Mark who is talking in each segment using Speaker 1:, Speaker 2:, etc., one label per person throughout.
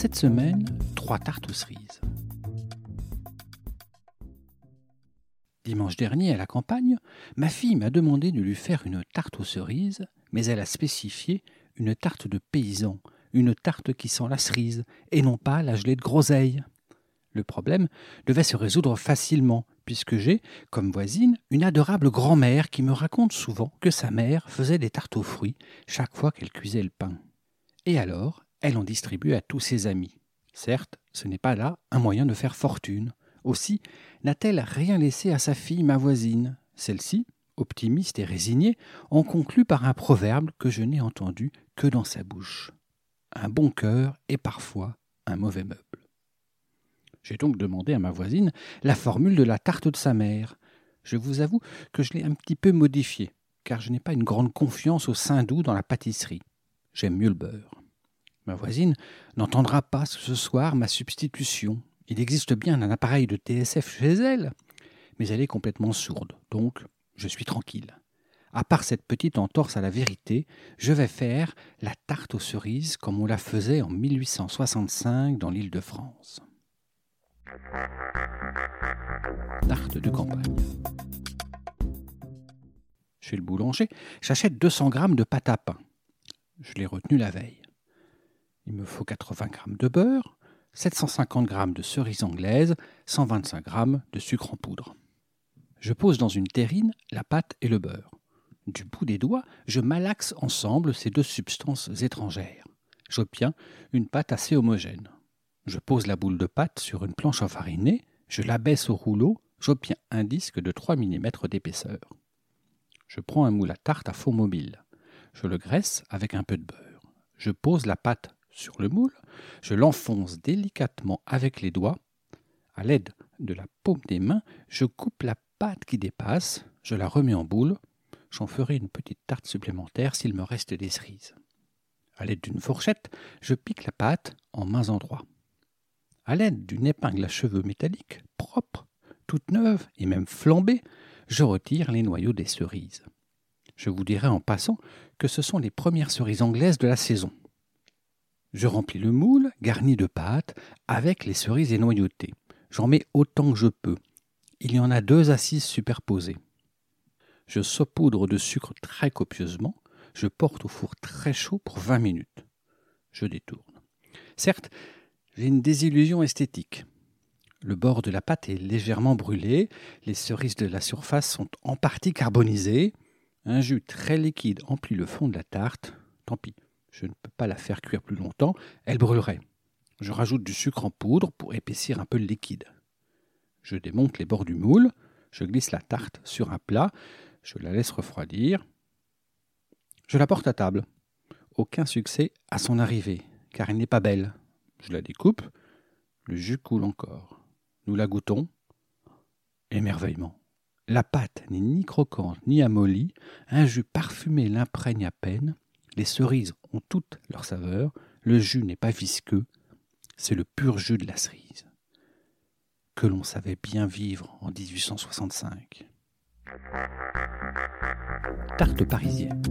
Speaker 1: Cette semaine, trois tartes aux cerises. Dimanche dernier, à la campagne, ma fille m'a demandé de lui faire une tarte aux cerises, mais elle a spécifié une tarte de paysan, une tarte qui sent la cerise, et non pas la gelée de groseille. Le problème devait se résoudre facilement, puisque j'ai, comme voisine, une adorable grand-mère qui me raconte souvent que sa mère faisait des tartes aux fruits chaque fois qu'elle cuisait le pain. Et alors, elle en distribue à tous ses amis. Certes, ce n'est pas là un moyen de faire fortune. Aussi, n'a-t-elle rien laissé à sa fille, ma voisine? Celle-ci, optimiste et résignée, en conclut par un proverbe que je n'ai entendu que dans sa bouche. Un bon cœur est parfois un mauvais meuble. J'ai donc demandé à ma voisine la formule de la tarte de sa mère. Je vous avoue que je l'ai un petit peu modifiée, car je n'ai pas une grande confiance au sein doux dans la pâtisserie. J'aime mieux le beurre. Ma voisine n'entendra pas ce soir ma substitution. Il existe bien un appareil de TSF chez elle, mais elle est complètement sourde, donc je suis tranquille. À part cette petite entorse à la vérité, je vais faire la tarte aux cerises comme on la faisait en 1865 dans l'île de France. Tarte de campagne. Chez le boulanger, j'achète 200 grammes de pâte à pain. Je l'ai retenu la veille. Il me faut 80 grammes de beurre, 750 grammes de cerises anglaises, 125 grammes de sucre en poudre. Je pose dans une terrine la pâte et le beurre. Du bout des doigts, je malaxe ensemble ces deux substances étrangères. J'obtiens une pâte assez homogène. Je pose la boule de pâte sur une planche enfarinée, je l'abaisse au rouleau, j'obtiens un disque de 3 mm d'épaisseur. Je prends un moule à tarte à fond mobile. Je le graisse avec un peu de beurre. Je pose la pâte sur le moule, je l'enfonce délicatement avec les doigts. À l'aide de la paume des mains, je coupe la pâte qui dépasse, je la remets en boule. J'en ferai une petite tarte supplémentaire s'il me reste des cerises. À l'aide d'une fourchette, je pique la pâte en mains endroits. À l'aide d'une épingle à cheveux métallique, propre, toute neuve et même flambée, je retire les noyaux des cerises. Je vous dirai en passant que ce sont les premières cerises anglaises de la saison. Je remplis le moule, garni de pâte, avec les cerises énoyautées. J'en mets autant que je peux. Il y en a deux assises superposées. Je saupoudre de sucre très copieusement. Je porte au four très chaud pour 20 minutes. Je détourne. Certes, j'ai une désillusion esthétique. Le bord de la pâte est légèrement brûlé, les cerises de la surface sont en partie carbonisées, un jus très liquide emplit le fond de la tarte. Tant pis, je ne peux pas la faire cuire plus longtemps, elle brûlerait. Je rajoute du sucre en poudre pour épaissir un peu le liquide. Je démonte les bords du moule, je glisse la tarte sur un plat, je la laisse refroidir. Je la porte à table. Aucun succès à son arrivée, car elle n'est pas belle. Je la découpe, le jus coule encore. Nous la goûtons. Émerveillement. La pâte n'est ni croquante ni amollie, un jus parfumé l'imprègne à peine, les cerises ont toute leur saveur, le jus n'est pas visqueux, c'est le pur jus de la cerise. Que l'on savait bien vivre en 1865. Tarte parisienne.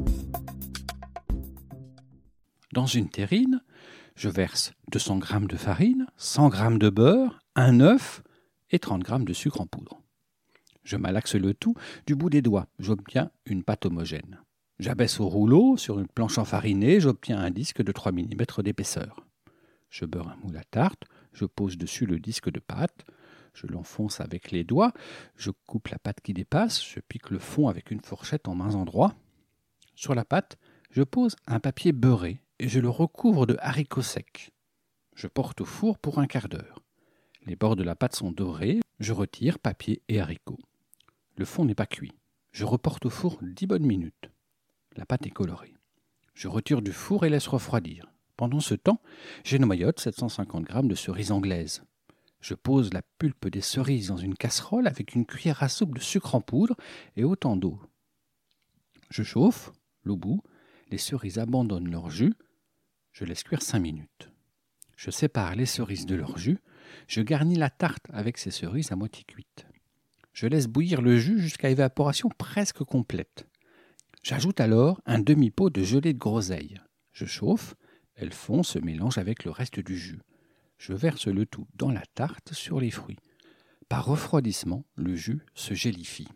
Speaker 1: Dans une terrine, je verse 200 g de farine, 100 g de beurre, un œuf et 30 g de sucre en poudre. Je malaxe le tout du bout des doigts, j'obtiens une pâte homogène. J'abaisse au rouleau sur une planche enfarinée, j'obtiens un disque de 3 mm d'épaisseur. Je beurre un moule à tarte, je pose dessus le disque de pâte, je l'enfonce avec les doigts, je coupe la pâte qui dépasse, je pique le fond avec une fourchette en mains endroits. Sur la pâte, je pose un papier beurré et je le recouvre de haricots secs. Je porte au four pour un quart d'heure. Les bords de la pâte sont dorés, je retire papier et haricots. Le fond n'est pas cuit. Je reporte au four dix bonnes minutes. La pâte est colorée. Je retire du four et laisse refroidir. Pendant ce temps, noyote 750 g de cerises anglaises. Je pose la pulpe des cerises dans une casserole avec une cuillère à soupe de sucre en poudre et autant d'eau. Je chauffe, l'eau bout, les cerises abandonnent leur jus, je laisse cuire 5 minutes. Je sépare les cerises de leur jus, je garnis la tarte avec ces cerises à moitié cuites. Je laisse bouillir le jus jusqu'à évaporation presque complète. J'ajoute alors un demi-pot de gelée de groseille. Je chauffe, elle fond, se mélange avec le reste du jus. Je verse le tout dans la tarte sur les fruits. Par refroidissement, le jus se gélifie.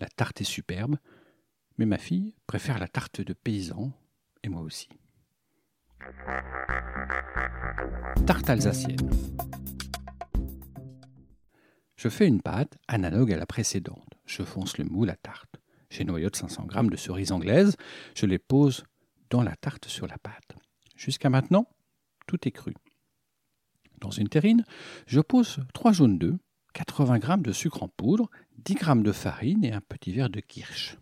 Speaker 1: La tarte est superbe, mais ma fille préfère la tarte de paysan, et moi aussi. Tarte alsacienne. Je fais une pâte analogue à la précédente. Je fonce le moule à tarte. J'ai noyote 500 g de cerises anglaises. Je les pose dans la tarte sur la pâte. Jusqu'à maintenant, tout est cru. Dans une terrine, je pose 3 jaunes d'œufs, 80 g de sucre en poudre, 10 g de farine et un petit verre de kirsch.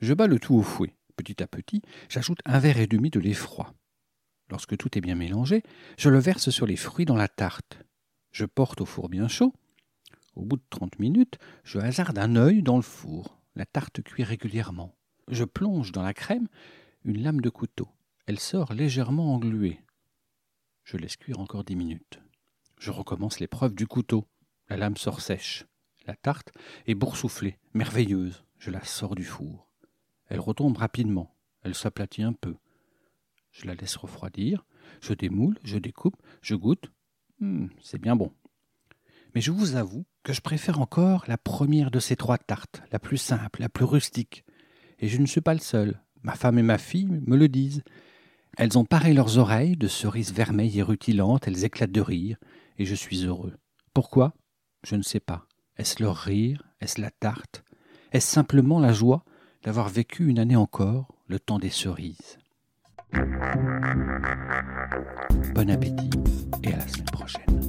Speaker 1: Je bats le tout au fouet. Petit à petit, j'ajoute un verre et demi de lait froid. Lorsque tout est bien mélangé, je le verse sur les fruits dans la tarte. Je porte au four bien chaud. Au bout de 30 minutes, je hasarde un œil dans le four. La tarte cuit régulièrement. Je plonge dans la crème une lame de couteau. Elle sort légèrement engluée. Je laisse cuire encore dix minutes. Je recommence l'épreuve du couteau. La lame sort sèche. La tarte est boursouflée, merveilleuse. Je la sors du four. Elle retombe rapidement. Elle s'aplatit un peu. Je la laisse refroidir. Je démoule, je découpe, je goûte. Hmm, c'est bien bon. Mais je vous avoue que je préfère encore la première de ces trois tartes, la plus simple, la plus rustique. Et je ne suis pas le seul. Ma femme et ma fille me le disent. Elles ont paré leurs oreilles de cerises vermeilles et rutilantes, elles éclatent de rire, et je suis heureux. Pourquoi? Je ne sais pas. Est-ce leur rire? Est-ce la tarte? Est-ce simplement la joie d'avoir vécu une année encore le temps des cerises? Bon appétit et à la semaine prochaine.